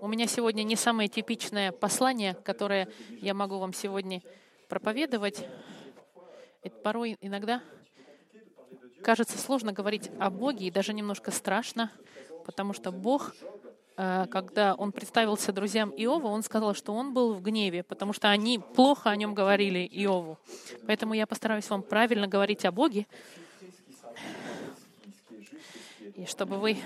У меня сегодня не самое типичное послание, которое я могу вам сегодня проповедовать. Это порой иногда кажется сложно говорить о Боге, и даже немножко страшно, потому что Бог, э, когда Он представился друзьям Иова, Он сказал, что Он был в гневе, потому что они плохо о Нем говорили Иову. Поэтому я постараюсь вам правильно говорить о Боге, и чтобы вы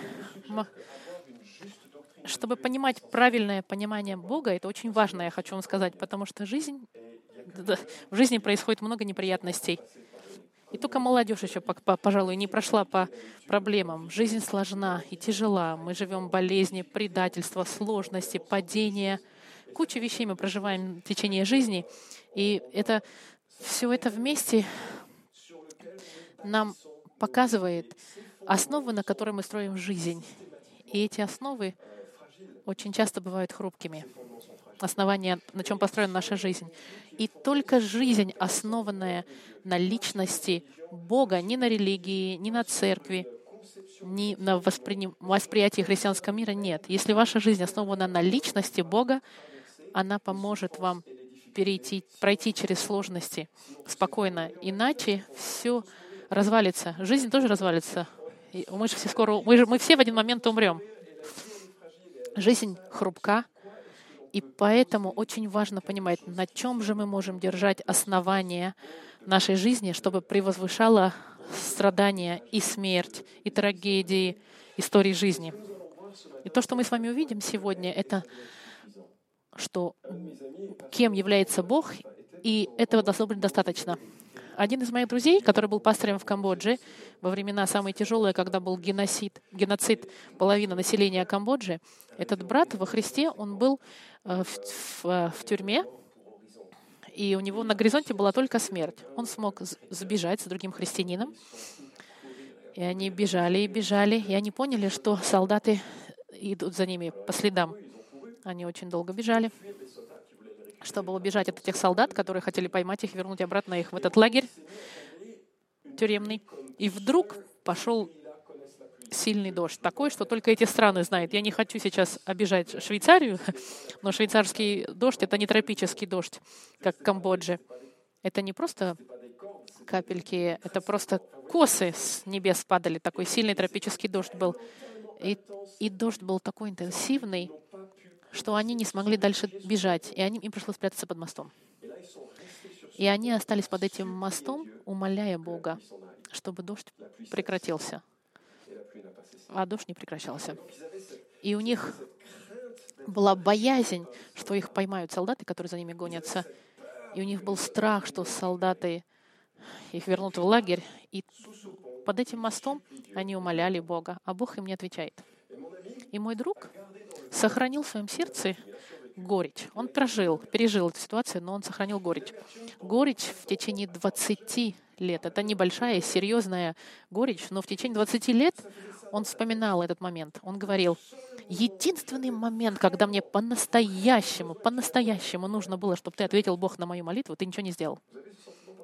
чтобы понимать правильное понимание Бога, это очень важно, я хочу вам сказать, потому что жизнь, в жизни происходит много неприятностей. И только молодежь еще, пожалуй, не прошла по проблемам. Жизнь сложна и тяжела. Мы живем болезни, предательства, сложности, падения. Кучу вещей мы проживаем в течение жизни. И это, все это вместе нам показывает основы, на которые мы строим жизнь. И эти основы очень часто бывают хрупкими. Основание, на чем построена наша жизнь. И только жизнь, основанная на личности Бога, не на религии, не на церкви, не на воспри... восприятии христианского мира, нет. Если ваша жизнь основана на личности Бога, она поможет вам перейти, пройти через сложности спокойно. Иначе все развалится. Жизнь тоже развалится. Мы же все скоро, мы, же, мы все в один момент умрем. Жизнь хрупка, и поэтому очень важно понимать, на чем же мы можем держать основание нашей жизни, чтобы превозвышало страдания и смерть, и трагедии истории жизни. И то, что мы с вами увидим сегодня, это что кем является Бог, и этого должно быть достаточно. Один из моих друзей, который был пастором в Камбодже, во времена самые тяжелые, когда был геноцид, геноцид половины населения Камбоджи, этот брат во Христе, он был э, в, в, э, в тюрьме, и у него на горизонте была только смерть. Он смог сбежать с другим христианином, и они бежали и бежали, и они поняли, что солдаты идут за ними по следам. Они очень долго бежали чтобы убежать от этих солдат, которые хотели поймать их, вернуть обратно их в этот лагерь тюремный. И вдруг пошел сильный дождь, такой, что только эти страны знают. Я не хочу сейчас обижать Швейцарию, но швейцарский дождь — это не тропический дождь, как в Камбодже. Это не просто капельки, это просто косы с небес падали. Такой сильный тропический дождь был. И, и дождь был такой интенсивный, что они не смогли дальше бежать, и они, им пришлось спрятаться под мостом. И они остались под этим мостом, умоляя Бога, чтобы дождь прекратился. А дождь не прекращался. И у них была боязнь, что их поймают солдаты, которые за ними гонятся. И у них был страх, что солдаты их вернут в лагерь. И под этим мостом они умоляли Бога, а Бог им не отвечает. И мой друг сохранил в своем сердце горечь. Он прожил, пережил эту ситуацию, но он сохранил горечь. Горечь в течение 20 лет. Это небольшая, серьезная горечь, но в течение 20 лет он вспоминал этот момент. Он говорил, единственный момент, когда мне по-настоящему, по-настоящему нужно было, чтобы ты ответил Бог на мою молитву, ты ничего не сделал.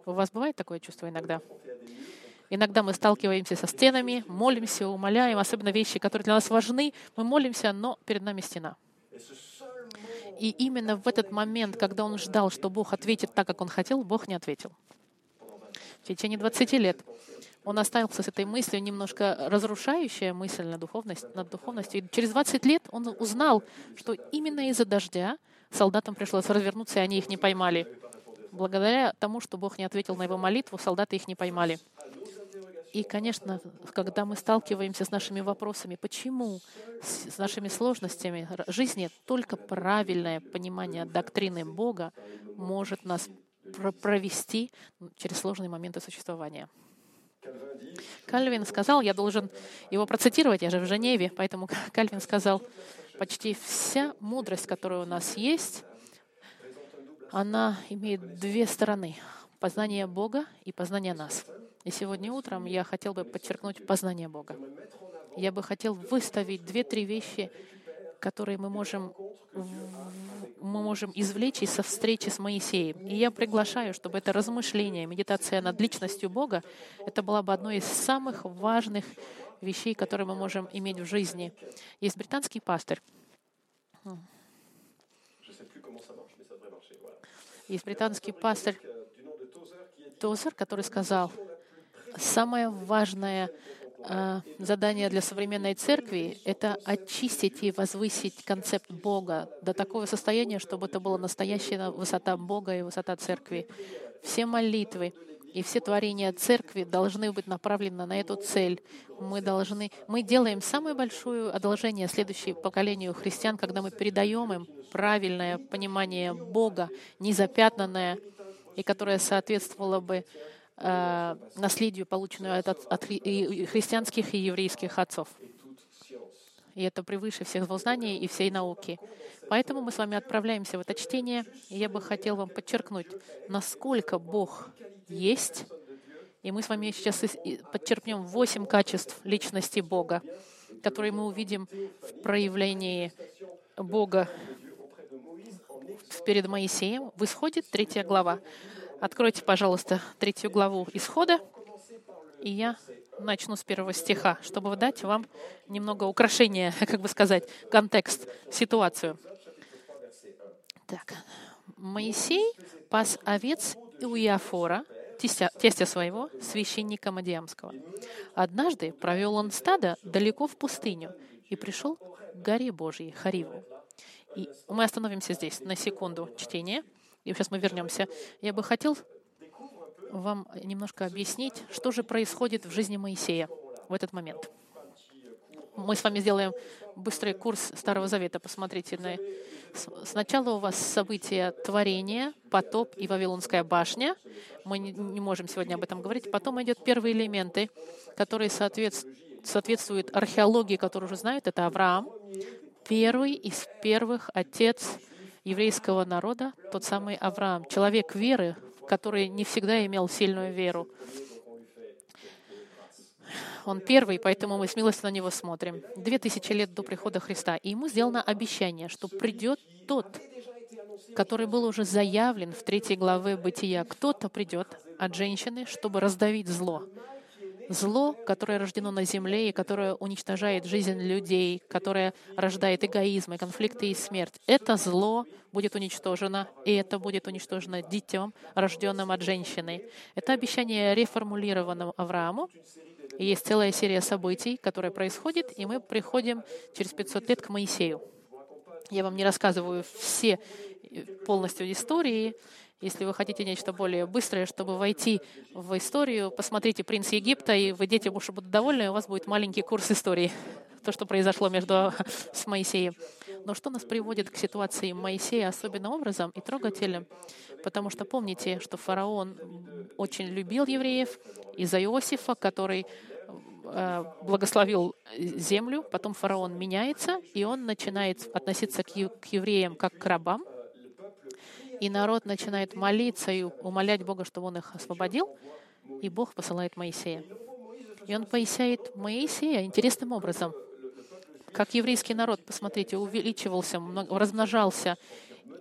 У вас бывает такое чувство иногда? Иногда мы сталкиваемся со стенами, молимся, умоляем, особенно вещи, которые для нас важны. Мы молимся, но перед нами стена. И именно в этот момент, когда он ждал, что Бог ответит так, как он хотел, Бог не ответил. В течение 20 лет он остался с этой мыслью, немножко разрушающая мысль на духовность, над духовностью. И через 20 лет он узнал, что именно из-за дождя солдатам пришлось развернуться, и они их не поймали. Благодаря тому, что Бог не ответил на его молитву, солдаты их не поймали. И, конечно, когда мы сталкиваемся с нашими вопросами, почему, с нашими сложностями жизни, только правильное понимание доктрины Бога может нас провести через сложные моменты существования. Кальвин сказал, я должен его процитировать, я же в Женеве, поэтому Кальвин сказал, почти вся мудрость, которая у нас есть, она имеет две стороны — познание Бога и познание нас. И сегодня утром я хотел бы подчеркнуть познание Бога. Я бы хотел выставить две-три вещи, которые мы можем, мы можем извлечь из встречи с Моисеем. И я приглашаю, чтобы это размышление, медитация над личностью Бога, это была бы одной из самых важных вещей, которые мы можем иметь в жизни. Есть британский пастырь. Есть британский пастырь Тозер, который сказал, самое важное э, задание для современной церкви — это очистить и возвысить концепт Бога до такого состояния, чтобы это была настоящая высота Бога и высота церкви. Все молитвы, и все творения церкви должны быть направлены на эту цель. Мы должны, мы делаем самое большое одолжение следующему поколению христиан, когда мы передаем им правильное понимание Бога, незапятнанное, и которое соответствовало бы э, наследию, полученному от, от, от и христианских и еврейских отцов. И это превыше всех знаний и всей науки. Поэтому мы с вами отправляемся в это чтение. И я бы хотел вам подчеркнуть, насколько Бог есть. И мы с вами сейчас подчеркнем восемь качеств личности Бога, которые мы увидим в проявлении Бога перед Моисеем. В Исходе третья глава. Откройте, пожалуйста, третью главу Исхода, и я начну с первого стиха, чтобы дать вам немного украшения, как бы сказать, контекст, ситуацию. Так, Моисей пас овец у Иофора, тестя, тестя своего, священника Мадиамского. Однажды провел он стадо далеко в пустыню и пришел к горе Божьей, Хариву. И мы остановимся здесь на секунду чтения, и сейчас мы вернемся. Я бы хотел вам немножко объяснить, что же происходит в жизни Моисея в этот момент. Мы с вами сделаем быстрый курс Старого Завета. Посмотрите на Сначала у вас события творения, потоп и Вавилонская башня. Мы не, можем сегодня об этом говорить. Потом идет первые элементы, которые соответствуют археологии, которую уже знают. Это Авраам, первый из первых отец еврейского народа, тот самый Авраам, человек веры, который не всегда имел сильную веру. Он первый, поэтому мы смело на него смотрим. Две тысячи лет до прихода Христа. И ему сделано обещание, что придет тот, который был уже заявлен в третьей главе Бытия. Кто-то придет от женщины, чтобы раздавить зло. Зло, которое рождено на земле и которое уничтожает жизнь людей, которое рождает эгоизм, и конфликты и смерть. Это зло будет уничтожено, и это будет уничтожено детем, рожденным от женщины. Это обещание реформулировано Аврааму, и есть целая серия событий, которые происходят, и мы приходим через 500 лет к Моисею. Я вам не рассказываю все э, полностью истории. Если вы хотите нечто более быстрое, чтобы войти в историю, посмотрите «Принц Египта», и вы, дети, уж будут довольны, и у вас будет маленький курс истории, то, что произошло между с Моисеем. Но что нас приводит к ситуации Моисея особенным образом и трогательным? Потому что помните, что фараон очень любил евреев из-за Иосифа, который э, благословил землю, потом фараон меняется, и он начинает относиться к евреям как к рабам, и народ начинает молиться и умолять Бога, чтобы он их освободил, и Бог посылает Моисея. И он поясняет Моисея интересным образом. Как еврейский народ, посмотрите, увеличивался, размножался,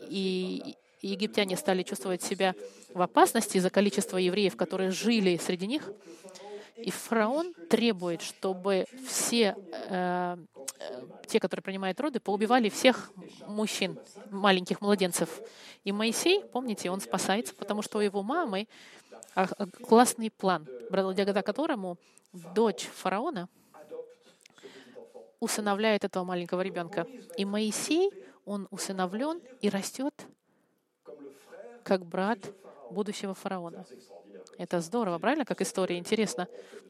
и египтяне стали чувствовать себя в опасности из-за количества евреев, которые жили среди них. И фараон требует, чтобы все э, э, те, которые принимают роды, поубивали всех мужчин, маленьких младенцев. И Моисей, помните, он спасается, потому что у его мамы а, а, классный план, благодаря которому дочь фараона усыновляет этого маленького ребенка. И Моисей, он усыновлен и растет как брат будущего фараона. Это здорово, правильно, как история? Интересно.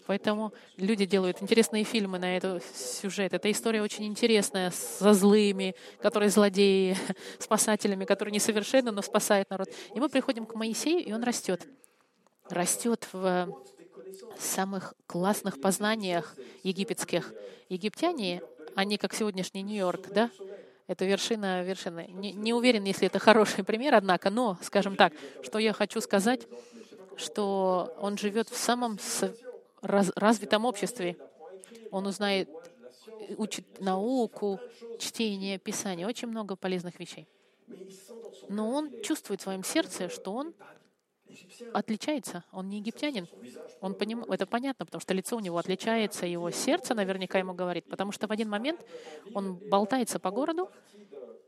Поэтому люди делают интересные фильмы на этот сюжет. Эта история очень интересная, со злыми, которые злодеи, спасателями, которые несовершенны, но спасают народ. И мы приходим к Моисею, и он растет. Растет в самых классных познаниях египетских. Египтяне, они как сегодняшний Нью-Йорк, да? Это вершина вершины. Не, не уверен, если это хороший пример, однако, но, скажем так, что я хочу сказать, что он живет в самом раз, развитом обществе. Он узнает, учит науку, чтение, писание, очень много полезных вещей. Но он чувствует в своем сердце, что он отличается. Он не египтянин. Он поним... Это понятно, потому что лицо у него отличается, его сердце наверняка ему говорит, потому что в один момент он болтается по городу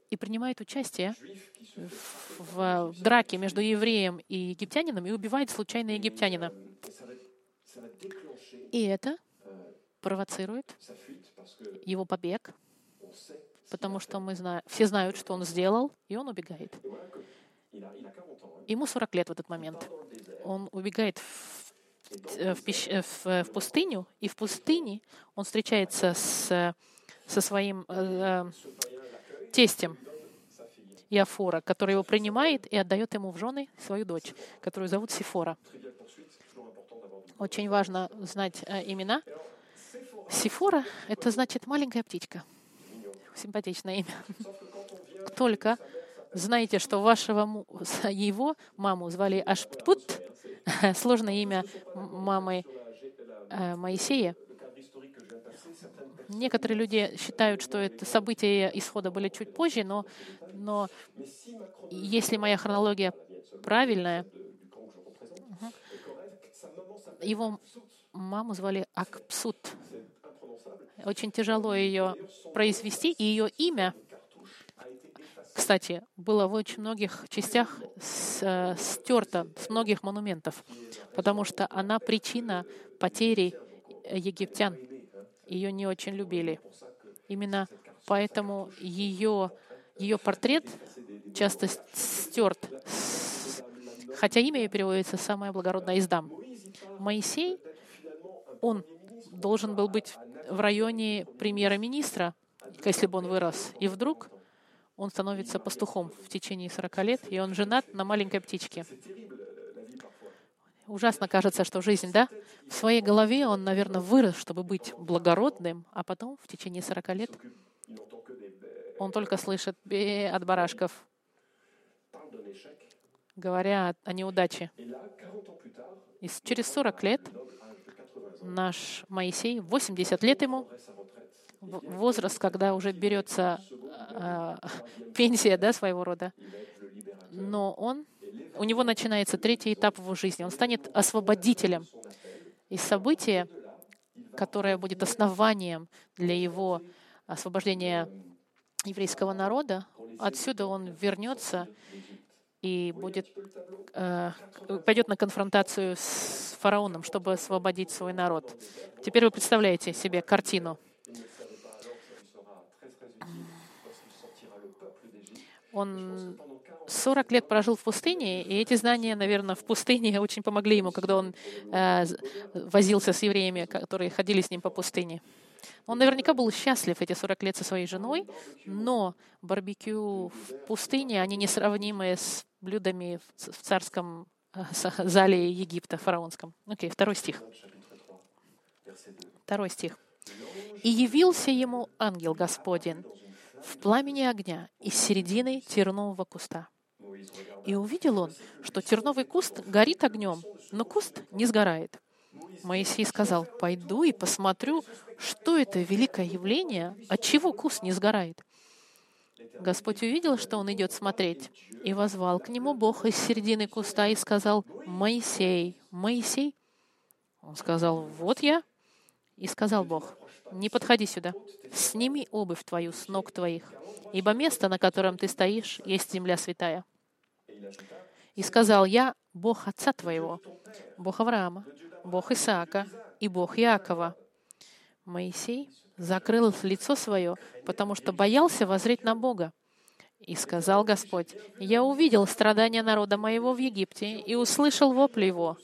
и принимает участие в, драке между евреем и египтянином и убивает случайно египтянина. И это провоцирует его побег, потому что мы знаем, все знают, что он сделал, и он убегает. Ему 40 лет в этот момент. Он убегает в, в, пищ, в, в пустыню, и в пустыне он встречается с, со своим э, тестем Иофора, который его принимает и отдает ему в жены свою дочь, которую зовут Сифора. Очень важно знать э, имена. Сифора — это значит маленькая птичка. Симпатичное имя. Только знаете, что вашего его маму звали Ашпут, сложное имя мамы э, Моисея. Некоторые люди считают, что это события исхода были чуть позже, но, но если моя хронология правильная, его маму звали Акпсут. Очень тяжело ее произвести, и ее имя, кстати, было в очень многих частях э, стерто с многих монументов, потому что она причина потери египтян. Ее не очень любили. Именно поэтому ее, ее портрет часто стерт, хотя имя ее переводится «самая благородная из дам». Моисей, он должен был быть в районе премьера-министра, если бы он вырос. И вдруг он становится пастухом в течение 40 лет, и он женат на маленькой птичке. Ужасно кажется, что жизнь, да? В своей голове он, наверное, вырос, чтобы быть благородным, а потом в течение 40 лет он только слышит от барашков, говоря о неудаче. И через 40 лет наш Моисей, 80 лет ему, возраст, когда уже берется э, пенсия да, своего рода, но он, у него начинается третий этап в его жизни. Он станет освободителем. И событие, которое будет основанием для его освобождения еврейского народа, отсюда он вернется и будет, э, пойдет на конфронтацию с фараоном, чтобы освободить свой народ. Теперь вы представляете себе картину. Он 40 лет прожил в пустыне, и эти знания, наверное, в пустыне очень помогли ему, когда он э, возился с евреями, которые ходили с ним по пустыне. Он наверняка был счастлив эти 40 лет со своей женой, но барбекю в пустыне, они несравнимы с блюдами в царском э, зале Египта, фараонском. Окей, okay, второй стих. Второй стих. «И явился ему ангел Господень в пламени огня из середины тернового куста. И увидел он, что терновый куст горит огнем, но куст не сгорает. Моисей сказал, пойду и посмотрю, что это великое явление, от чего куст не сгорает. Господь увидел, что он идет смотреть, и возвал к нему Бог из середины куста и сказал, «Моисей, Моисей». Он сказал, «Вот я». И сказал Бог, «Не подходи сюда, сними обувь твою с ног твоих, ибо место, на котором ты стоишь, есть земля святая». И сказал, «Я Бог отца твоего, Бог Авраама, Бог Исаака и Бог Иакова». Моисей закрыл лицо свое, потому что боялся возреть на Бога. И сказал Господь, «Я увидел страдания народа моего в Египте и услышал вопли его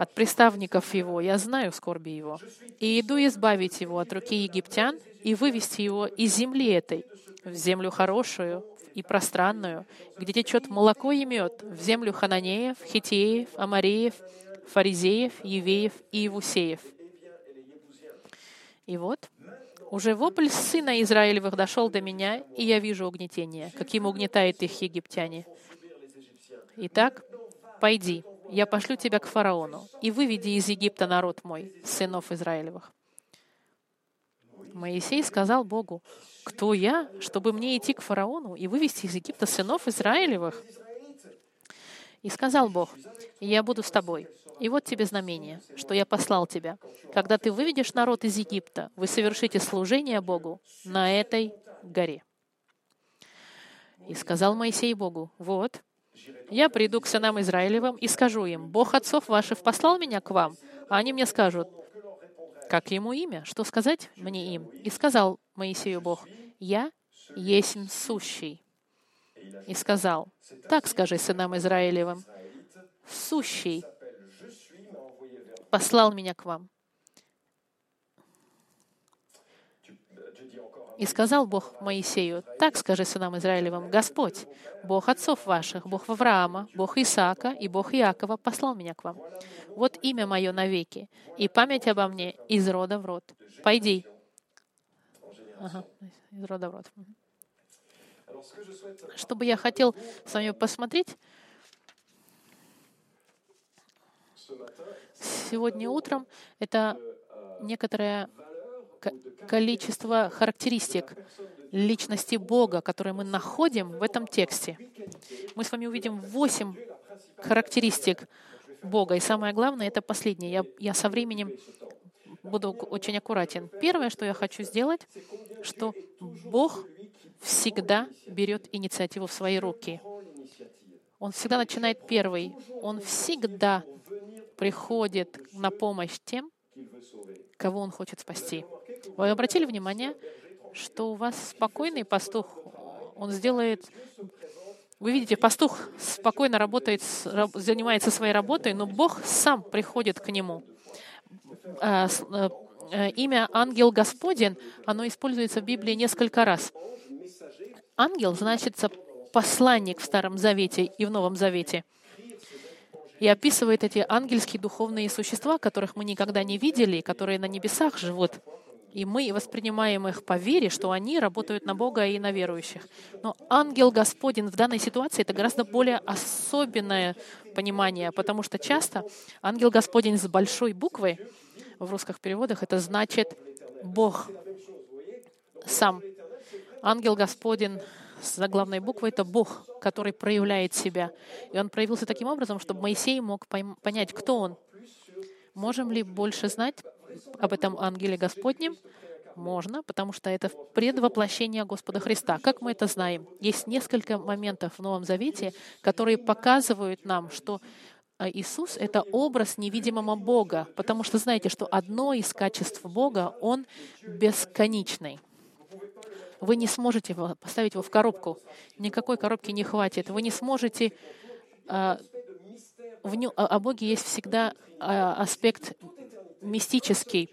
от приставников его, я знаю скорби его, и иду избавить его от руки египтян и вывести его из земли этой в землю хорошую и пространную, где течет молоко и мед, в землю хананеев, хитеев, амареев, фаризеев, евеев и евусеев». И вот уже вопль сына Израилевых дошел до меня, и я вижу угнетение, каким угнетают их египтяне. Итак, пойди, я пошлю тебя к фараону, и выведи из Египта народ мой, сынов Израилевых. Моисей сказал Богу, кто я, чтобы мне идти к фараону и вывести из Египта сынов Израилевых? И сказал Бог, «Я буду с тобой. И вот тебе знамение, что я послал тебя. Когда ты выведешь народ из Египта, вы совершите служение Богу на этой горе». И сказал Моисей Богу, «Вот, я приду к сынам Израилевым и скажу им, Бог отцов ваших послал меня к вам, а они мне скажут, как ему имя, что сказать мне им? И сказал Моисею Бог, я есть сущий. И сказал, так скажи сынам Израилевым, сущий послал меня к вам. И сказал Бог Моисею, так скажи сынам Израилевым, Господь, Бог отцов ваших, Бог Авраама, Бог Исаака и Бог Иакова послал меня к вам. Вот имя мое навеки, и память обо мне из рода в род. Пойди. Ага, из рода в род. Что бы я хотел с вами посмотреть, сегодня утром, это некоторое количество характеристик личности Бога, которые мы находим в этом тексте. Мы с вами увидим восемь характеристик Бога. И самое главное, это последнее. Я, я со временем буду очень аккуратен. Первое, что я хочу сделать, что Бог всегда берет инициативу в свои руки. Он всегда начинает первый. Он всегда приходит на помощь тем, кого он хочет спасти. Вы обратили внимание, что у вас спокойный пастух, он сделает... Вы видите, пастух спокойно работает, занимается своей работой, но Бог сам приходит к нему. А, э, имя ангел Господень, оно используется в Библии несколько раз. Ангел значится посланник в Старом Завете и в Новом Завете. И описывает эти ангельские духовные существа, которых мы никогда не видели, которые на небесах живут. И мы воспринимаем их по вере, что они работают на Бога и на верующих. Но ангел Господень в данной ситуации — это гораздо более особенное понимание, потому что часто ангел Господень с большой буквы в русских переводах это значит Бог сам. Ангел Господень с заглавной буквой — это Бог, который проявляет себя. И он проявился таким образом, чтобы Моисей мог понять, кто он. Можем ли больше знать об этом ангеле Господнем? Можно, потому что это предвоплощение Господа Христа. Как мы это знаем? Есть несколько моментов в Новом Завете, которые показывают нам, что а, Иисус — это образ невидимого Бога, потому что знаете, что одно из качеств Бога — Он бесконечный. Вы не сможете поставить его в коробку. Никакой коробки не хватит. Вы не сможете... А, в нем, о Боге есть всегда а, аспект мистический.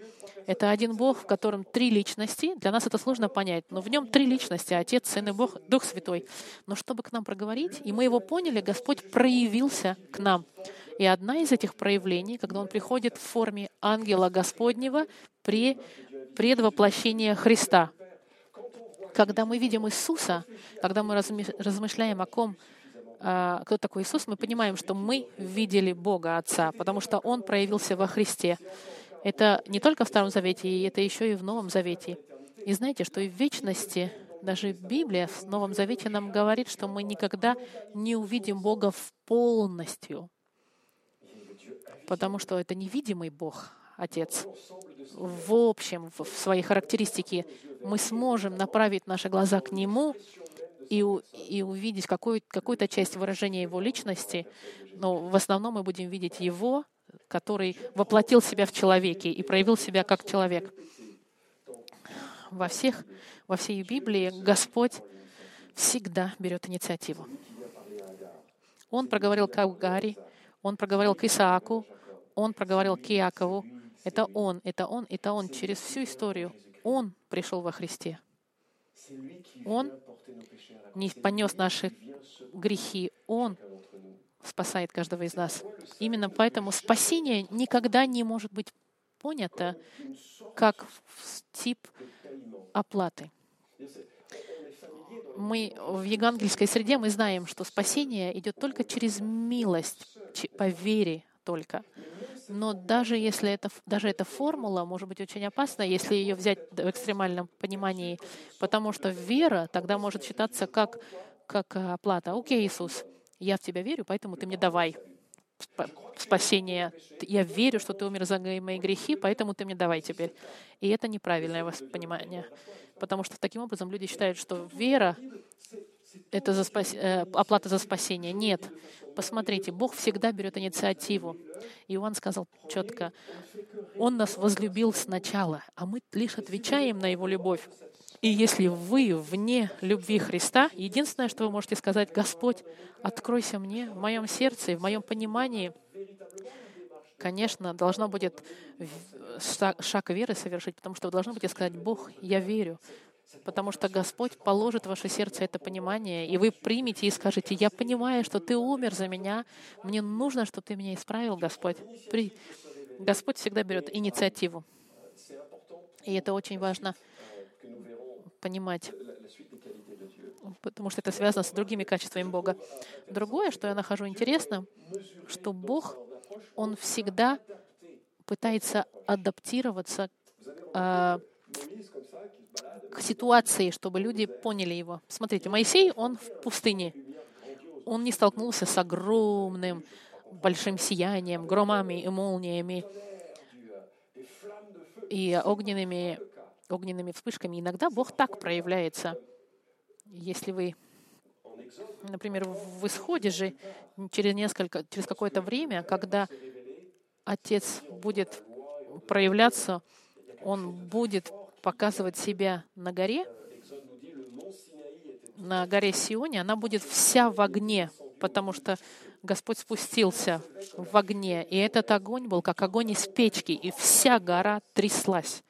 Это один Бог, в котором три личности. Для нас это сложно понять, но в нем три личности — Отец, Сын и Бог, Дух Святой. Но чтобы к нам проговорить, и мы его поняли, Господь проявился к нам. И одна из этих проявлений, когда Он приходит в форме ангела Господнего при предвоплощении Христа. Когда мы видим Иисуса, когда мы размышляем о ком, а, кто такой Иисус, мы понимаем, что мы видели Бога Отца, потому что Он проявился во Христе. Это не только в Старом Завете, и это еще и в Новом Завете. И знаете, что и в вечности, даже Библия в Новом Завете нам говорит, что мы никогда не увидим Бога в полностью, потому что это невидимый Бог, Отец. В общем, в своей характеристике мы сможем направить наши глаза к Нему и, и увидеть какую, какую-то часть выражения Его личности, но в основном мы будем видеть Его который воплотил себя в человеке и проявил себя как человек. Во, всех, во всей Библии Господь всегда берет инициативу. Он проговорил к Агаре, он проговорил к Исааку, он проговорил к Иакову. Это он, это он, это он. Через всю историю он пришел во Христе. Он не понес наши грехи. Он спасает каждого из нас. Именно поэтому спасение никогда не может быть понято как тип оплаты. Мы в евангельской среде мы знаем, что спасение идет только через милость, по вере только. Но даже если это, даже эта формула может быть очень опасна, если ее взять в экстремальном понимании, потому что вера тогда может считаться как, как оплата. Окей, Иисус, Я в тебя верю, поэтому ты мне давай спасение. Я верю, что ты умер за мои грехи, поэтому ты мне давай теперь. И это неправильное воспонимание. Потому что таким образом люди считают, что вера — это за спас... Э, оплата за спасение. Нет. Посмотрите, Бог всегда берет инициативу. Иоанн сказал четко, Он нас возлюбил сначала, а мы лишь отвечаем на Его любовь. И если вы вне любви Христа, единственное, что вы можете сказать, Господь, откройся мне в моем сердце в моем понимании, конечно, должно будет шаг веры совершить, потому что вы должны будете сказать, Бог, я верю, потому что Господь положит в ваше сердце это понимание, и вы примете и скажете, я понимаю, что Ты умер за меня, мне нужно, чтобы Ты меня исправил, Господь. При... Господь всегда берет инициативу. И это очень важно понимать, потому что это связано с другими качествами Бога. Другое, что я нахожу интересным, что Бог, Он всегда пытается адаптироваться э, к ситуации, чтобы люди поняли его. Смотрите, Моисей, он в пустыне. Он не столкнулся с огромным, большим сиянием, громами и молниями и огненными огненными вспышками. Иногда Бог так проявляется. Если вы, например, в исходе же через несколько, через какое-то время, когда Отец будет проявляться, Он будет показывать себя на горе, на горе Сионе, она будет вся в огне, потому что Господь спустился в огне, и этот огонь был как огонь из печки, и вся гора тряслась.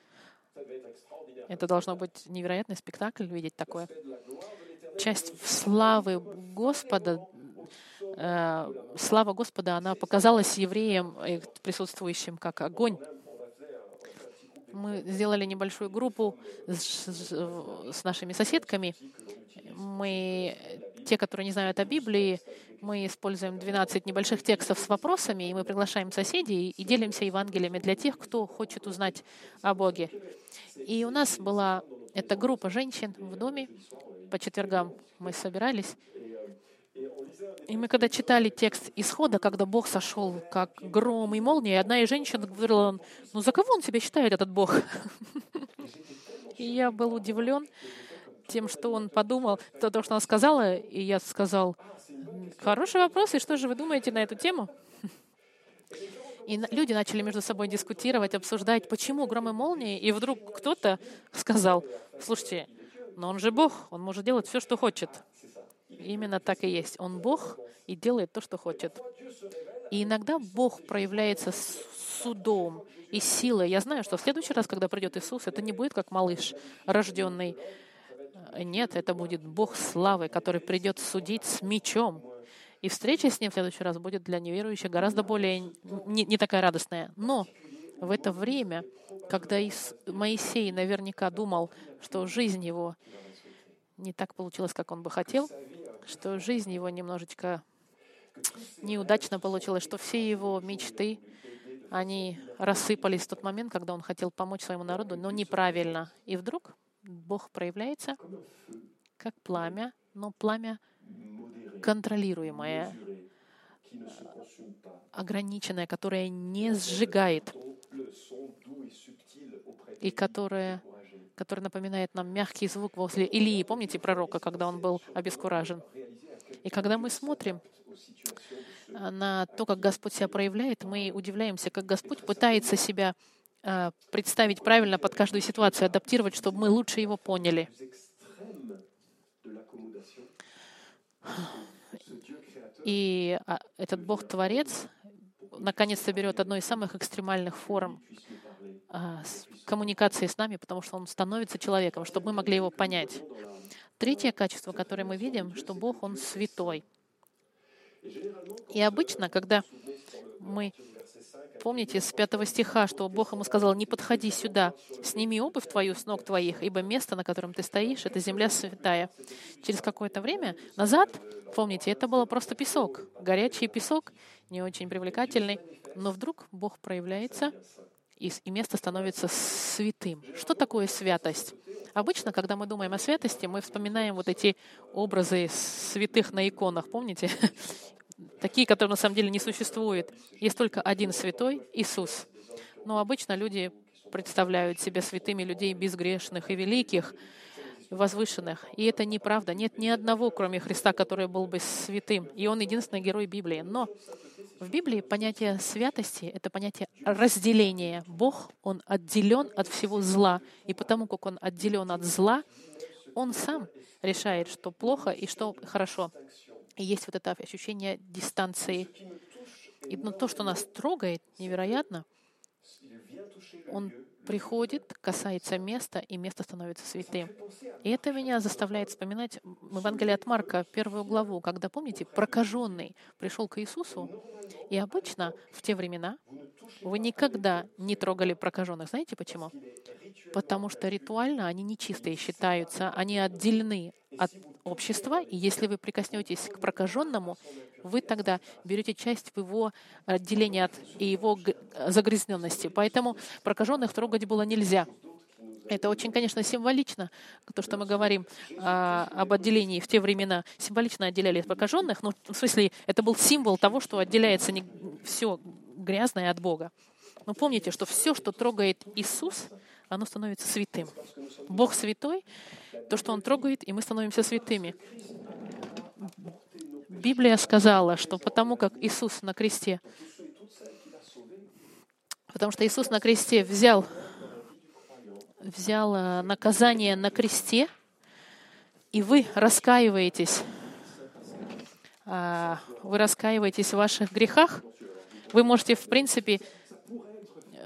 Это должно быть невероятный спектакль, видеть такое. Часть славы Господа, э, слава Господа, она показалась евреям, присутствующим, как огонь. Мы сделали небольшую группу с, с, с нашими соседками. Мы, те, которые не знают о Библии, мы используем 12 небольших текстов с вопросами, и мы приглашаем соседей и делимся Евангелиями для тех, кто хочет узнать о Боге. И у нас была эта группа женщин в доме. По четвергам мы собирались. И мы когда читали текст исхода, когда Бог сошел как гром и молния, одна из женщин говорила, ну за кого он себя считает, этот Бог? И я был удивлен тем, что он подумал, то, то, что она сказала, и я сказал, хороший вопрос, и что же вы думаете на эту тему? И люди начали между собой дискутировать, обсуждать, почему гром и молнии, и вдруг кто-то сказал, слушайте, но он же Бог, он может делать все, что хочет. Именно так и есть. Он Бог и делает то, что хочет. И иногда Бог проявляется судом и силой. Я знаю, что в следующий раз, когда придет Иисус, это не будет как малыш, рожденный. Нет, это будет Бог славы, который придет судить с мечом. И встреча с Ним в следующий раз будет для неверующих гораздо более не, не такая радостная. Но в это время, когда Моисей наверняка думал, что жизнь его не так получилась, как он бы хотел, что жизнь его немножечко неудачно получилась, что все его мечты, они рассыпались в тот момент, когда он хотел помочь своему народу, но неправильно. И вдруг Бог проявляется как пламя, но пламя контролируемое, ограниченное, которое не сжигает и которое, которое напоминает нам мягкий звук возле Илии, помните пророка, когда он был обескуражен? И когда мы смотрим на то, как Господь себя проявляет, мы удивляемся, как Господь пытается себя представить правильно под каждую ситуацию, адаптировать, чтобы мы лучше его поняли. И а, этот Бог-творец наконец-то берет одну из самых экстремальных форм а, коммуникации с нами, потому что он становится человеком, чтобы мы могли его понять. Третье качество, которое мы видим, что Бог, Он святой. И обычно, когда мы Помните с пятого стиха, что Бог ему сказал, «Не подходи сюда, сними обувь твою с ног твоих, ибо место, на котором ты стоишь, это земля святая». Через какое-то время назад, помните, это было просто песок, горячий песок, не очень привлекательный, но вдруг Бог проявляется, и, место становится святым. Что такое святость? Обычно, когда мы думаем о святости, мы вспоминаем вот эти образы святых на иконах, помните? Такие, которые на самом деле не существуют. Есть только один святой — Иисус. Но обычно люди представляют себя святыми людей безгрешных и великих, возвышенных. И это неправда. Нет ни одного, кроме Христа, который был бы святым. И он единственный герой Библии. Но в Библии понятие святости — это понятие разделения. Бог, Он отделен от всего зла. И потому как Он отделен от зла, Он сам решает, что плохо и что хорошо. Есть вот это ощущение дистанции. И ну, то, что нас трогает невероятно, Он приходит, касается места, и место становится святым. И это меня заставляет вспоминать Евангелие от Марка, первую главу, когда, помните, прокаженный пришел к Иисусу, и обычно в те времена вы никогда не трогали прокаженных. Знаете почему? Потому что ритуально они нечистые считаются, они отделены от общества, и если вы прикоснетесь к прокаженному, вы тогда берете часть в его отделения от и его загрязненности. Поэтому прокаженных трогать было нельзя. Это очень, конечно, символично, то, что мы говорим а, об отделении в те времена. Символично отделяли прокаженных, но в смысле это был символ того, что отделяется не все грязное от Бога. Но помните, что все, что трогает Иисус, оно становится святым. Бог святой, то, что Он трогает, и мы становимся святыми. Библия сказала, что потому как Иисус на кресте, потому что Иисус на кресте взял, взял э, наказание на кресте, и вы раскаиваетесь, а, вы раскаиваетесь в ваших грехах, вы можете, в принципе,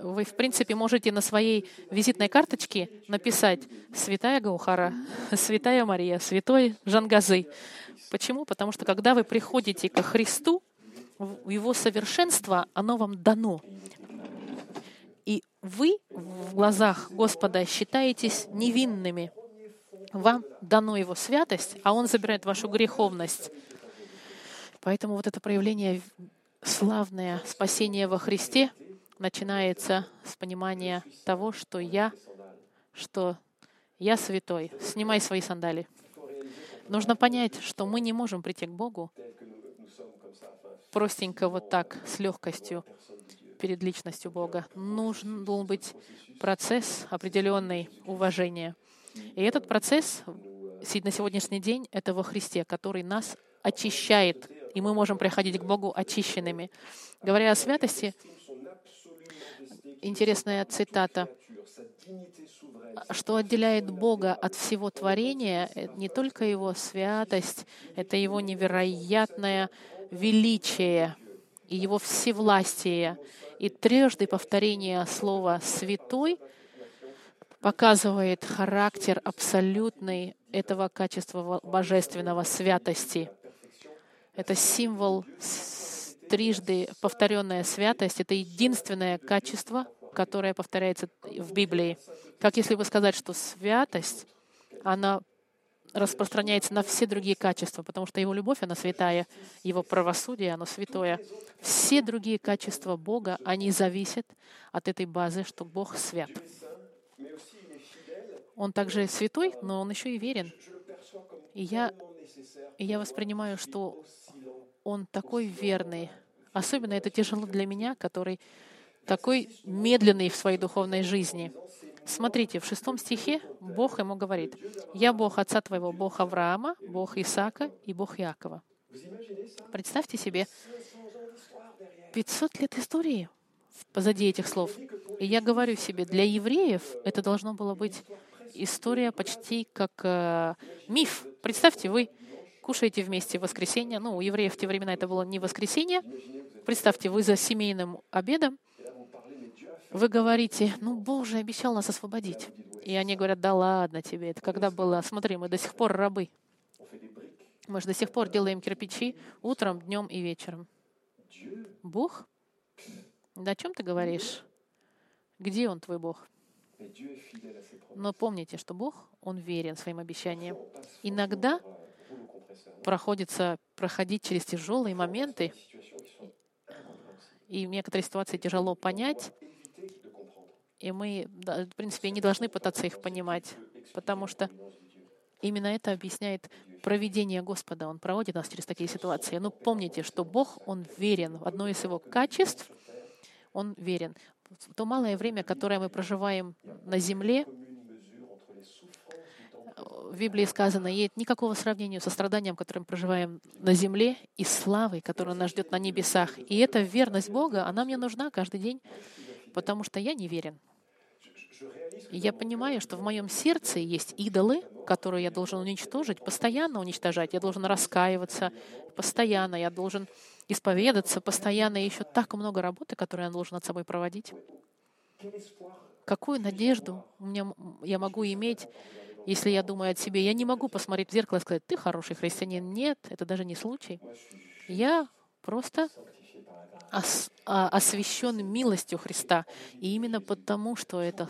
вы, в принципе, можете на своей визитной карточке написать «Святая Гаухара», «Святая Мария», «Святой Жангазы». Почему? Потому что когда вы приходите ко Христу, Его совершенство, оно вам дано. И вы в глазах Господа считаетесь невинными. Вам дано Его святость, а Он забирает вашу греховность. Поэтому вот это проявление славное спасение во Христе начинается с понимания того, что я, что я святой. Снимай свои сандали. Нужно понять, что мы не можем прийти к Богу простенько вот так, с легкостью перед личностью Бога. Нужен должен быть процесс определенный уважения. И этот процесс на сегодняшний день — это во Христе, который нас очищает и мы можем приходить к Богу очищенными. Говоря о святости, интересная цитата. Что отделяет Бога от всего творения, это не только Его святость, это Его невероятное величие и Его всевластие. И трижды повторение слова «святой» показывает характер абсолютный этого качества божественного святости — это символ трижды повторенная святость. Это единственное качество, которое повторяется в Библии. Как если бы сказать, что святость, она распространяется на все другие качества, потому что Его любовь, она святая, Его правосудие, оно святое. Все другие качества Бога, они зависят от этой базы, что Бог свят. Он также святой, но Он еще и верен. И я, и я воспринимаю, что он такой верный. Особенно это тяжело для меня, который такой медленный в своей духовной жизни. Смотрите, в шестом стихе Бог ему говорит, «Я Бог отца твоего, Бог Авраама, Бог Исаака и Бог Якова». Представьте себе, 500 лет истории позади этих слов. И я говорю себе, для евреев это должно было быть история почти как э, миф. Представьте, вы кушаете вместе в воскресенье. Ну, у евреев в те времена это было не воскресенье. Представьте, вы за семейным обедом, вы говорите, ну, Боже обещал нас освободить. И они говорят, да ладно тебе, это когда было? Смотри, мы до сих пор рабы. Мы же до сих пор делаем кирпичи утром, днем и вечером. Бог? Да о чем ты говоришь? Где Он, твой Бог? Но помните, что Бог, Он верен своим обещаниям. Иногда проходится проходить через тяжелые моменты, и в некоторые ситуации тяжело понять, И мы, в принципе, не должны пытаться их понимать, потому что именно это объясняет проведение Господа. Он проводит нас через такие ситуации. Но помните, что Бог, Он верен. Одно из Его качеств — Он верен. В то малое время, которое мы проживаем на земле, в Библии сказано, нет никакого сравнения со страданием, которым проживаем на земле, и славой, которая нас ждет на небесах. И эта верность Бога, она мне нужна каждый день, потому что я не верен. И я понимаю, что в моем сердце есть идолы, которые я должен уничтожить, постоянно уничтожать. Я должен раскаиваться постоянно, я должен исповедаться постоянно. И еще так много работы, которую я должен над собой проводить. Какую надежду у меня, я могу иметь, если я думаю о себе? Я не могу посмотреть в зеркало и сказать, ты хороший христианин. Нет, это даже не случай. Я просто ос, а, освящен милостью Христа. И именно потому, что это,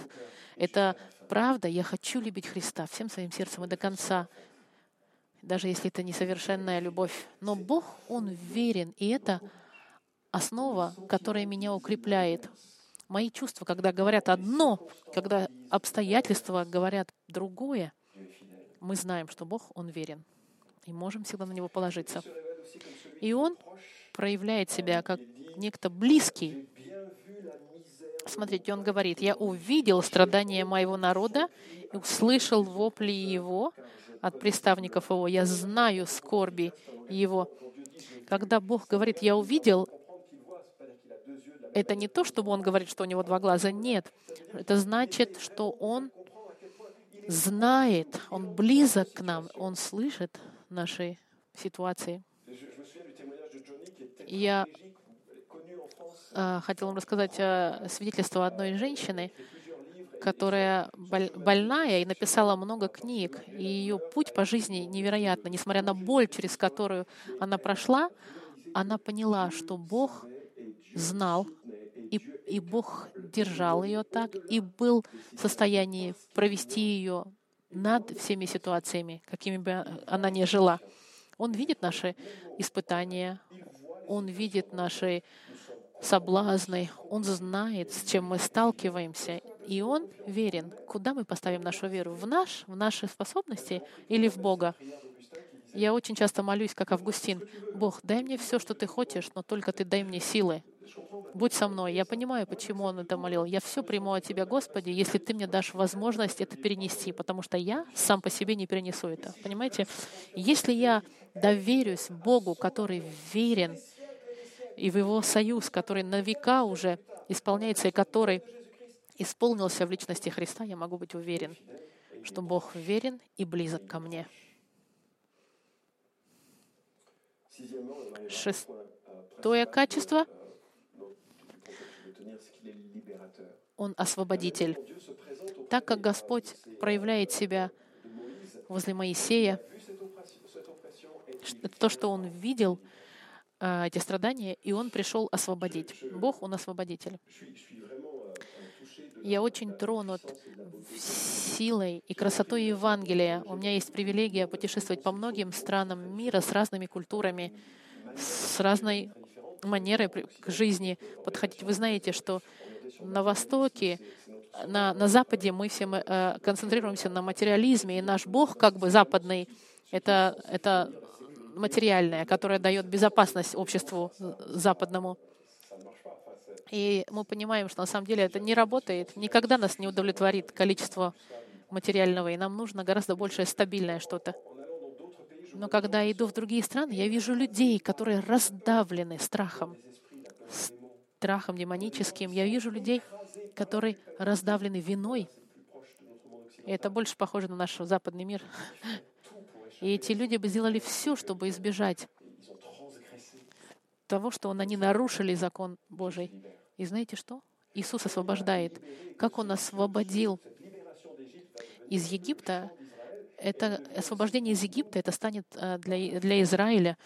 это правда, я хочу любить Христа всем своим сердцем и до конца, даже если это несовершенная любовь. Но Бог, Он верен, и это основа, которая меня укрепляет. Мои чувства, когда говорят одно, когда обстоятельства говорят другое, мы знаем, что Бог, Он верен, и можем всегда на Него положиться. И Он проявляет себя как некто близкий. Смотрите, Он говорит, «Я увидел страдания моего народа и услышал вопли его от приставников его. Я знаю скорби его». Когда Бог говорит, «Я увидел», это не то, чтобы он говорит, что у него два глаза. Нет. Это значит, что он знает, он близок к нам, он слышит наши ситуации. Я э, хотел вам рассказать э, свидетельство одной женщины, которая больная и написала много книг. И ее путь по жизни невероятно. Несмотря на боль, через которую она прошла, она поняла, что Бог знал, и, и Бог держал ее так, и был в состоянии провести ее над всеми ситуациями, какими бы она ни жила. Он видит наши испытания, Он видит наши соблазны, Он знает, с чем мы сталкиваемся, и Он верен. Куда мы поставим нашу веру? В наш, в наши способности или в Бога? Я очень часто молюсь, как Августин, «Бог, дай мне все, что Ты хочешь, но только Ты дай мне силы. Будь со мной». Я понимаю, почему он это молил. «Я все приму от Тебя, Господи, если Ты мне дашь возможность это перенести, потому что я сам по себе не перенесу это». Понимаете? Если я доверюсь Богу, который верен, и в Его союз, который на века уже исполняется, и который исполнился в личности Христа, я могу быть уверен, что Бог верен и близок ко мне. Шестое качество — Он освободитель. Так как Господь проявляет себя возле Моисея, то, что Он видел, э, эти страдания, и Он пришел освободить. Бог, Он освободитель. Я очень тронут силой и красотой Евангелия. У меня есть привилегия путешествовать по многим странам мира с разными культурами, с разной манерой к жизни подходить. Вы знаете, что на Востоке, на, на Западе мы все мы, э, концентрируемся на материализме, и наш Бог, как бы западный, это, это материальное, которое дает безопасность обществу западному. И мы понимаем, что на самом деле это не работает, никогда нас не удовлетворит количество материального, и нам нужно гораздо большее стабильное что-то. Но когда я иду в другие страны, я вижу людей, которые раздавлены страхом, страхом демоническим. Я вижу людей, которые раздавлены виной. И это больше похоже на наш западный мир. И эти люди бы сделали все, чтобы избежать того, что они нарушили закон Божий. И знаете что? Иисус освобождает. Как Он освободил из Египта, это освобождение из Египта, это станет э, для, для Израиля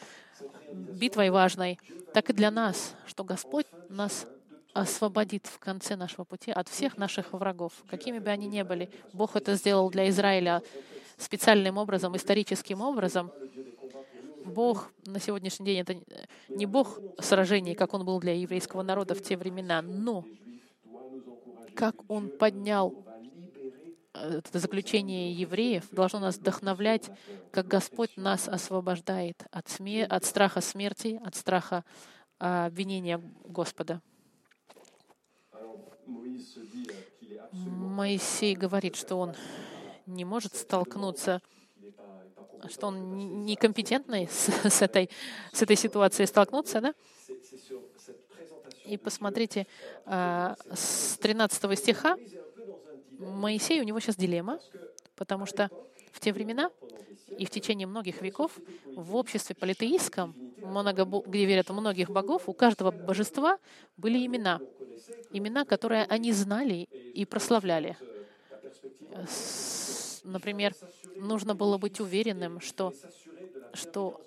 битвой важной, так и для нас, что Господь нас освободит в конце нашего пути от всех наших врагов, какими бы они ни были. Бог это сделал для Израиля специальным образом, историческим образом. Бог на сегодняшний день это не Бог сражений, как он был для еврейского народа в те времена, но как Он поднял это заключение евреев, должно нас вдохновлять, как Господь нас освобождает от, смер- от страха смерти, от страха а, обвинения Господа. Моисей говорит, что он не может столкнуться, что он некомпетентный с, с, этой, с этой ситуацией столкнуться, да? И посмотрите, а, с 13 стиха Моисей, у него сейчас дилемма, потому что в те времена и в течение многих веков в обществе политеистском, где верят в многих богов, у каждого божества были имена. Имена, которые они знали и прославляли. Например, нужно было быть уверенным, что, что,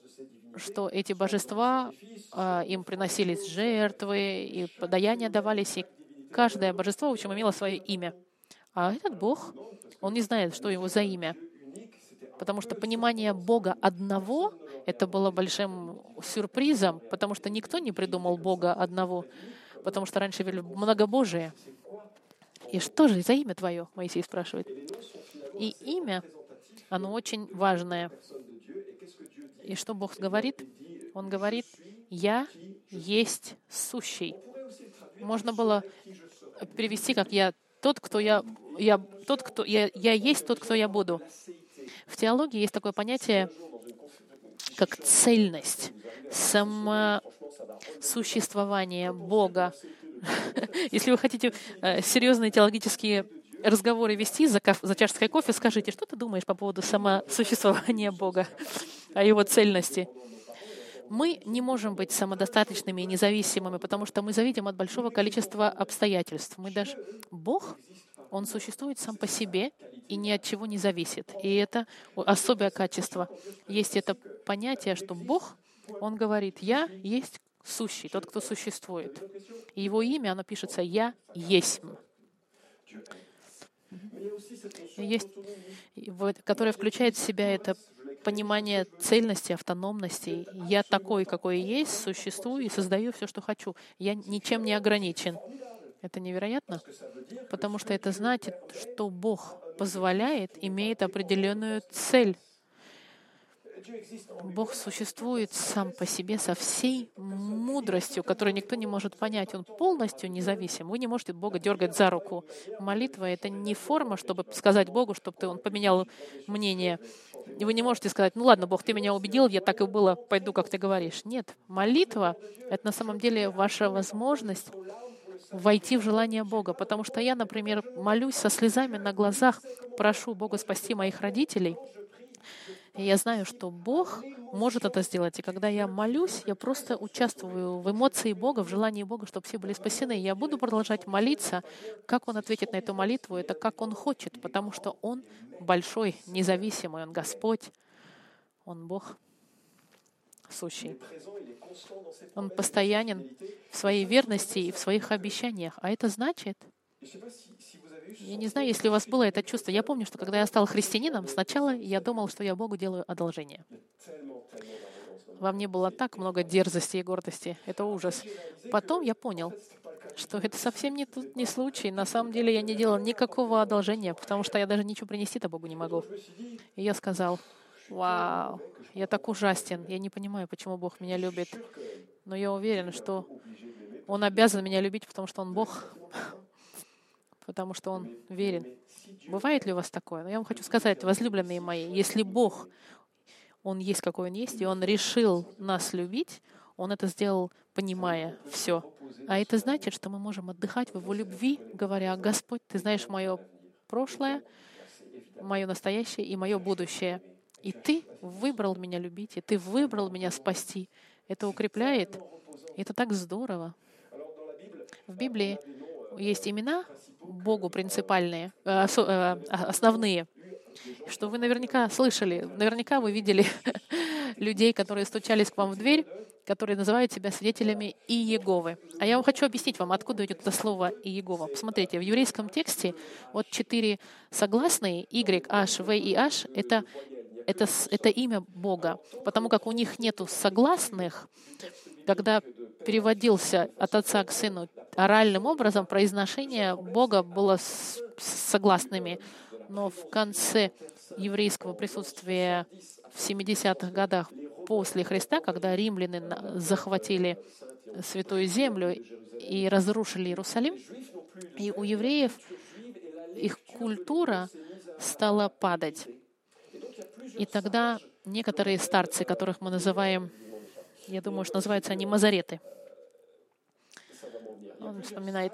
что эти божества, а, им приносились жертвы, и подаяния давались, и каждое божество, в общем, имело свое имя. А этот Бог, он не знает, что его за имя. Потому что понимание Бога одного — это было большим сюрпризом, потому что никто не придумал Бога одного, потому что раньше вели многобожие. И что же за имя твое, Моисей спрашивает. И имя, оно очень важное. И что Бог говорит? Он говорит, «Я есть сущий». Можно было перевести, как «я тот, кто я, я тот, кто я, я есть тот, кто я буду». В теологии есть такое понятие, как цельность, самосуществование Бога. Если вы хотите э, серьезные теологические разговоры вести за, за чашечкой кофе, скажите, что ты думаешь по поводу самосуществования Бога, о его цельности? Мы не можем быть самодостаточными и независимыми, потому что мы зависим от большого количества обстоятельств. Мы даже Бог, Он существует сам по себе и ни от чего не зависит. И это особое качество. Есть это понятие, что Бог, Он говорит, «Я есть сущий, тот, кто существует». И Его имя, оно пишется «Я есть» есть, которая включает в себя это понимание цельности, автономности. Я такой, какой есть, существую и создаю все, что хочу. Я ничем не ограничен. Это невероятно, потому что это значит, что Бог позволяет, имеет определенную цель Бог существует сам по себе со всей мудростью, которую никто не может понять. Он полностью независим. Вы не можете Бога дергать за руку. Молитва — это не форма, чтобы сказать Богу, чтобы он поменял мнение. Вы не можете сказать, ну ладно, Бог, ты меня убедил, я так и было, пойду, как ты говоришь. Нет, молитва — это на самом деле ваша возможность войти в желание Бога. Потому что я, например, молюсь со слезами на глазах, прошу Бога спасти моих родителей — и я знаю, что Бог может это сделать. И когда я молюсь, я просто участвую в эмоции Бога, в желании Бога, чтобы все были спасены. И я буду продолжать молиться. Как Он ответит на эту молитву, это как Он хочет, потому что Он большой, независимый, Он Господь, Он Бог сущий. Он постоянен в своей верности и в своих обещаниях. А это значит, я не знаю, если у вас было это чувство. Я помню, что когда я стал христианином, сначала я думал, что я Богу делаю одолжение. Во мне было так много дерзости и гордости. Это ужас. Потом я понял, что это совсем не, тут, не случай. На самом деле я не делал никакого одолжения, потому что я даже ничего принести-то Богу не могу. И я сказал, вау, я так ужасен. Я не понимаю, почему Бог меня любит. Но я уверен, что Он обязан меня любить, потому что Он Бог потому что Он верен. Бывает ли у вас такое? Но я вам хочу сказать, возлюбленные мои, если Бог, Он есть, какой Он есть, и Он решил нас любить, Он это сделал, понимая все. А это значит, что мы можем отдыхать в Его любви, говоря, «Господь, Ты знаешь мое прошлое, мое настоящее и мое будущее. И Ты выбрал меня любить, и Ты выбрал меня спасти. Это укрепляет. Это так здорово. В Библии есть имена, Богу принципальные, э, э, основные, что вы наверняка слышали, наверняка вы видели людей, которые стучались к вам в дверь, которые называют себя свидетелями Иеговы. А я вам хочу объяснить вам, откуда идет это слово Иегова. Посмотрите, в еврейском тексте вот четыре согласные, Y, H, V и H, это, это, это имя Бога. Потому как у них нету согласных, когда переводился от отца к сыну оральным образом, произношение Бога было согласными. Но в конце еврейского присутствия в 70-х годах после Христа, когда римляне захватили Святую Землю и разрушили Иерусалим, и у евреев их культура стала падать. И тогда некоторые старцы, которых мы называем, я думаю, что называются они мазареты, он вспоминает,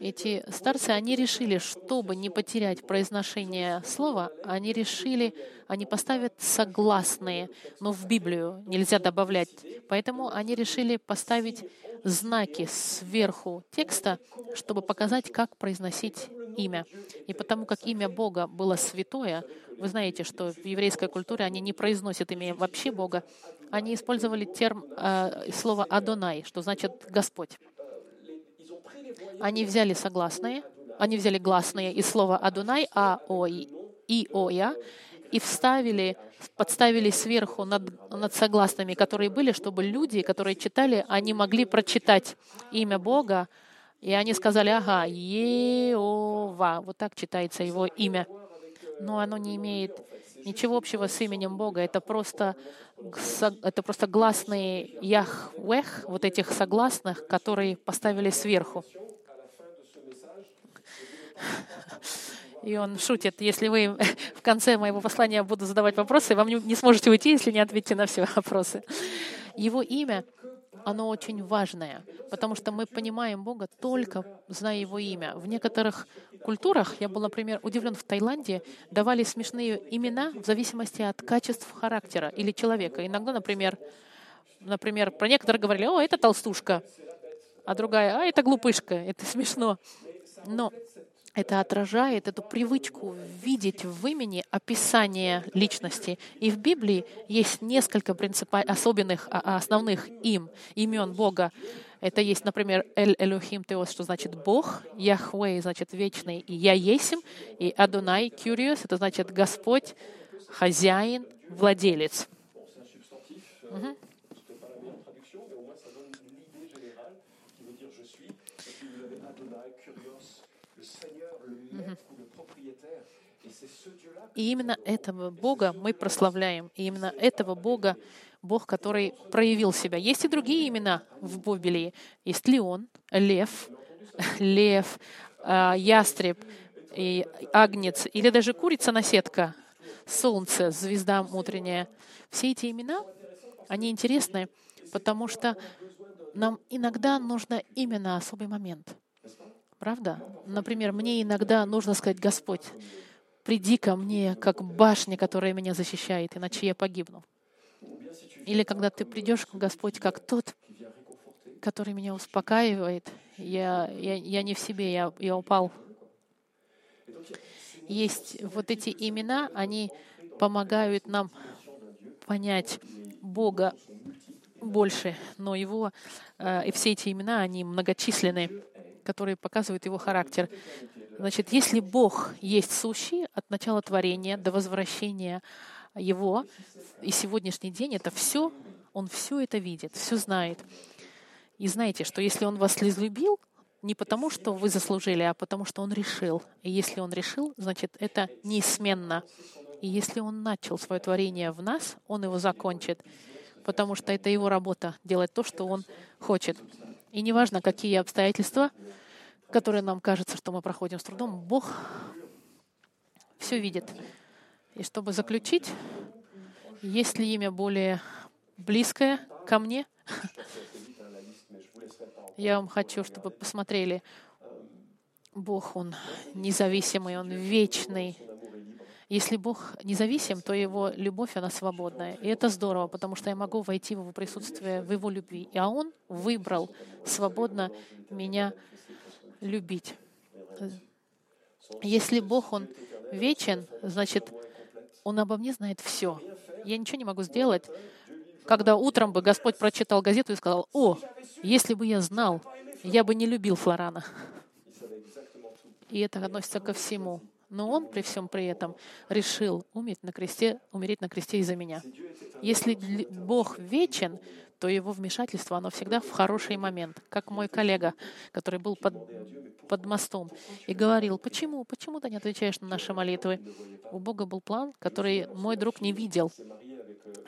эти старцы, они решили, чтобы не потерять произношение слова, они решили, они поставят согласные, но в Библию нельзя добавлять. Поэтому они решили поставить знаки сверху текста, чтобы показать, как произносить имя. И потому как имя Бога было святое, вы знаете, что в еврейской культуре они не произносят имя вообще Бога, они использовали терм, э, слово «Адонай», что значит «Господь». Они взяли согласные, они взяли гласные из слова «Адунай», «А», «О», «И», «О», «Я», и вставили, подставили сверху над, над согласными, которые были, чтобы люди, которые читали, они могли прочитать имя Бога, и они сказали, ага, Еова, вот так читается его имя. Но оно не имеет ничего общего с именем Бога. Это просто, это просто гласные Яхвех, вот этих согласных, которые поставили сверху. И он шутит, если вы в конце моего послания буду задавать вопросы, вам не, сможете уйти, если не ответите на все вопросы. Его имя, оно очень важное, потому что мы понимаем Бога только зная Его имя. В некоторых культурах, я был, например, удивлен, в Таиланде давали смешные имена в зависимости от качеств характера или человека. Иногда, например, например, про некоторых говорили, о, это толстушка, а другая, а, это глупышка, это смешно. Но это отражает эту привычку видеть в имени описание личности. И в Библии есть несколько принципа- особенных, а, а, основных им, имен Бога. Это есть, например, Эль Элюхим Теос, что значит Бог, Яхвей, значит вечный, и Я Есим, и Адонай Кюриос, это значит Господь, хозяин, владелец. Угу. И именно этого Бога мы прославляем. И именно этого Бога, Бог, который проявил себя. Есть и другие имена в Библии. Есть Леон, Лев, Лев, а, Ястреб, и Агнец, или даже курица-наседка, Солнце, звезда утренняя. Все эти имена, они интересны, потому что нам иногда нужно именно особый момент. Правда? Например, мне иногда нужно сказать, Господь, приди ко мне, как башня, которая меня защищает, иначе я погибну. Или когда ты придешь, Господь, как тот, который меня успокаивает, я, я, я не в себе, я, я упал. Есть вот эти имена, они помогают нам понять Бога больше, но его э, и все эти имена, они многочисленны, которые показывают его характер. Значит, если Бог есть сущий от начала творения до возвращения Его, и сегодняшний день это все, Он все это видит, все знает. И знаете, что если Он вас любил, не потому, что вы заслужили, а потому, что Он решил. И если Он решил, значит, это неизменно. И если Он начал свое творение в нас, Он его закончит, потому что это Его работа — делать то, что Он хочет. И неважно, какие обстоятельства, которые нам кажется, что мы проходим с трудом, Бог все видит. И чтобы заключить, есть ли имя более близкое ко мне, я вам хочу, чтобы посмотрели. Бог, Он независимый, Он вечный. Если Бог независим, то Его любовь, она свободная. И это здорово, потому что я могу войти в Его присутствие, в Его любви. А Он выбрал свободно меня любить. Если Бог, Он вечен, значит, Он обо мне знает все. Я ничего не могу сделать. Когда утром бы Господь прочитал газету и сказал, «О, если бы я знал, я бы не любил Флорана». И это относится ко всему. Но Он при всем при этом решил умереть на кресте, умереть на кресте из-за меня. Если Бог вечен, то его вмешательство, оно всегда в хороший момент. Как мой коллега, который был под, под мостом и говорил, почему, почему ты не отвечаешь на наши молитвы? У Бога был план, который мой друг не видел.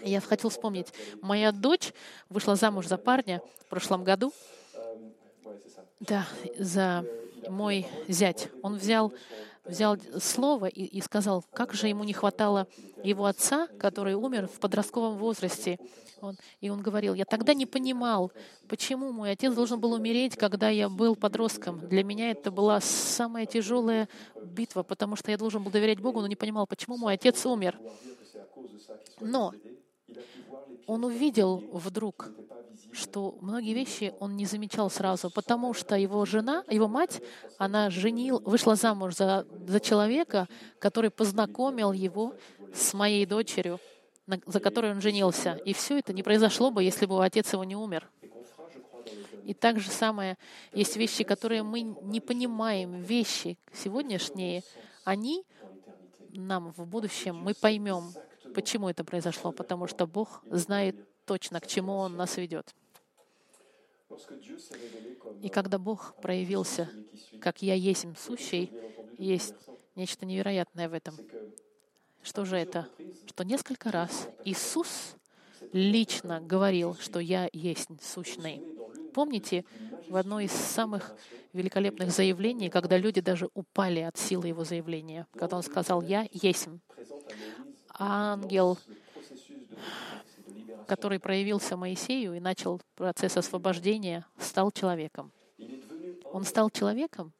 Я хотел вспомнить, моя дочь вышла замуж за парня в прошлом году, да, за мой зять. Он взял взял слово и, и сказал, как же ему не хватало его отца, который умер в подростковом возрасте. Он, и он говорил, я тогда не понимал, почему мой отец должен был умереть, когда я был подростком. Для меня это была самая тяжелая битва, потому что я должен был доверять Богу, но не понимал, почему мой отец умер. Но он увидел вдруг, что многие вещи он не замечал сразу, потому что его жена, его мать, она женил, вышла замуж за, за человека, который познакомил его с моей дочерью, на, за которой он женился. И все это не произошло бы, если бы отец его не умер. И так же самое, есть вещи, которые мы не понимаем, вещи сегодняшние, они нам в будущем, мы поймем, почему это произошло, потому что Бог знает точно, к чему Он нас ведет. И когда Бог проявился, как «Я есть сущий», есть нечто невероятное в этом. Что же это? Что несколько раз Иисус лично говорил, что «Я есть сущный». Помните, в одно из самых великолепных заявлений, когда люди даже упали от силы его заявления, когда он сказал «Я есть». Ангел который проявился Моисею и начал процесс освобождения, стал человеком. Он стал человеком,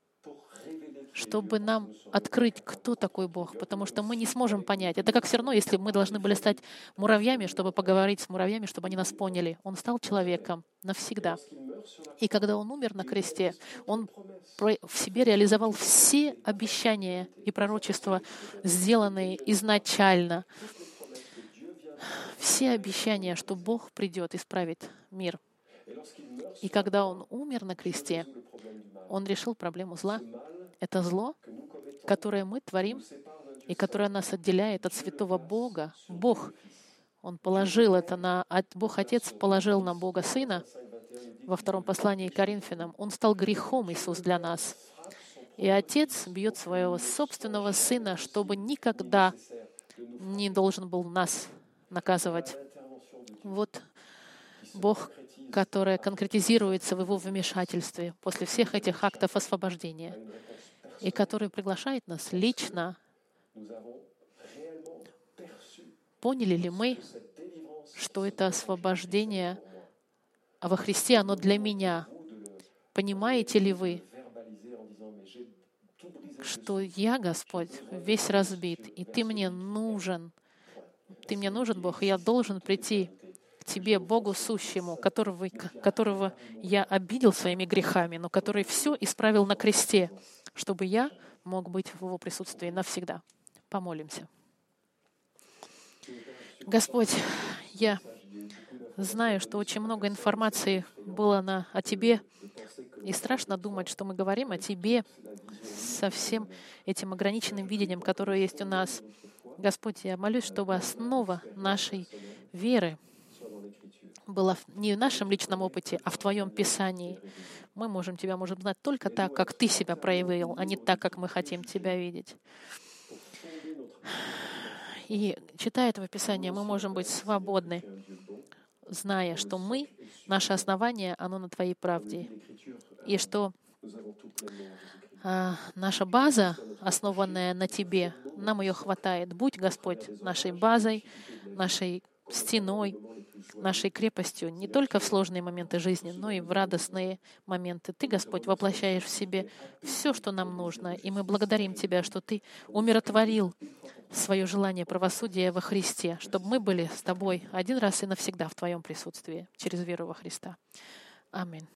чтобы нам открыть, кто такой Бог, потому что мы не сможем понять. Это как все равно, если мы должны были стать муравьями, чтобы поговорить с муравьями, чтобы они нас поняли. Он стал человеком навсегда. И когда он умер на кресте, он в себе реализовал все обещания и пророчества, сделанные изначально все обещания, что Бог придет исправить мир. И когда Он умер на кресте, Он решил проблему зла. Это зло, которое мы творим и которое нас отделяет от святого Бога. Бог, Он положил это на... Бог Отец положил на Бога Сына во втором послании к Коринфянам. Он стал грехом, Иисус, для нас. И Отец бьет своего собственного Сына, чтобы никогда не должен был нас наказывать. Вот Бог, который конкретизируется в Его вмешательстве после всех этих актов освобождения, и который приглашает нас лично. Поняли ли мы, что это освобождение во Христе, оно для меня? Понимаете ли вы, что я, Господь, весь разбит, и Ты мне нужен, ты мне нужен, Бог, и я должен прийти к Тебе, Богу сущему, которого, которого я обидел своими грехами, но который все исправил на кресте, чтобы я мог быть в Его присутствии навсегда. Помолимся. Господь, я знаю, что очень много информации было на, о Тебе, и страшно думать, что мы говорим о Тебе со всем этим ограниченным видением, которое есть у нас. Господь, я молюсь, чтобы основа нашей веры была не в нашем личном опыте, а в Твоем Писании. Мы можем Тебя можем знать только так, как Ты себя проявил, а не так, как мы хотим Тебя видеть. И читая этого Писания, мы можем быть свободны, зная, что мы, наше основание, оно на Твоей правде. И что а, наша база, основанная на Тебе, нам ее хватает. Будь, Господь, нашей базой, нашей стеной, нашей крепостью не только в сложные моменты жизни, но и в радостные моменты. Ты, Господь, воплощаешь в себе все, что нам нужно, и мы благодарим Тебя, что Ты умиротворил свое желание правосудия во Христе, чтобы мы были с Тобой один раз и навсегда в Твоем присутствии через веру во Христа. Аминь.